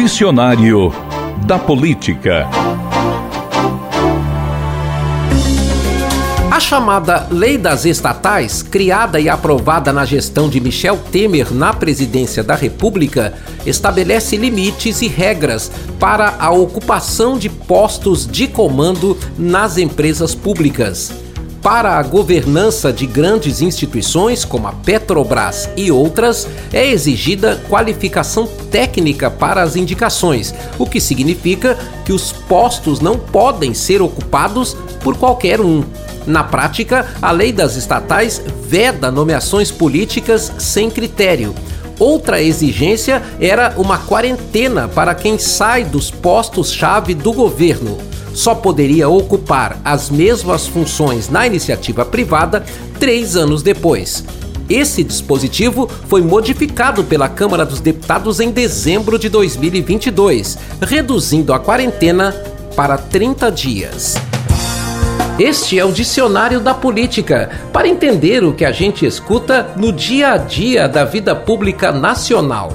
Dicionário da Política. A chamada Lei das Estatais, criada e aprovada na gestão de Michel Temer na presidência da República, estabelece limites e regras para a ocupação de postos de comando nas empresas públicas para a governança de grandes instituições como a Petrobras e outras, é exigida qualificação técnica para as indicações, o que significa que os postos não podem ser ocupados por qualquer um. Na prática, a lei das estatais veda nomeações políticas sem critério. Outra exigência era uma quarentena para quem sai dos postos-chave do governo só poderia ocupar as mesmas funções na iniciativa privada três anos depois. Esse dispositivo foi modificado pela Câmara dos Deputados em dezembro de 2022, reduzindo a quarentena para 30 dias. Este é o Dicionário da Política, para entender o que a gente escuta no dia a dia da vida pública nacional.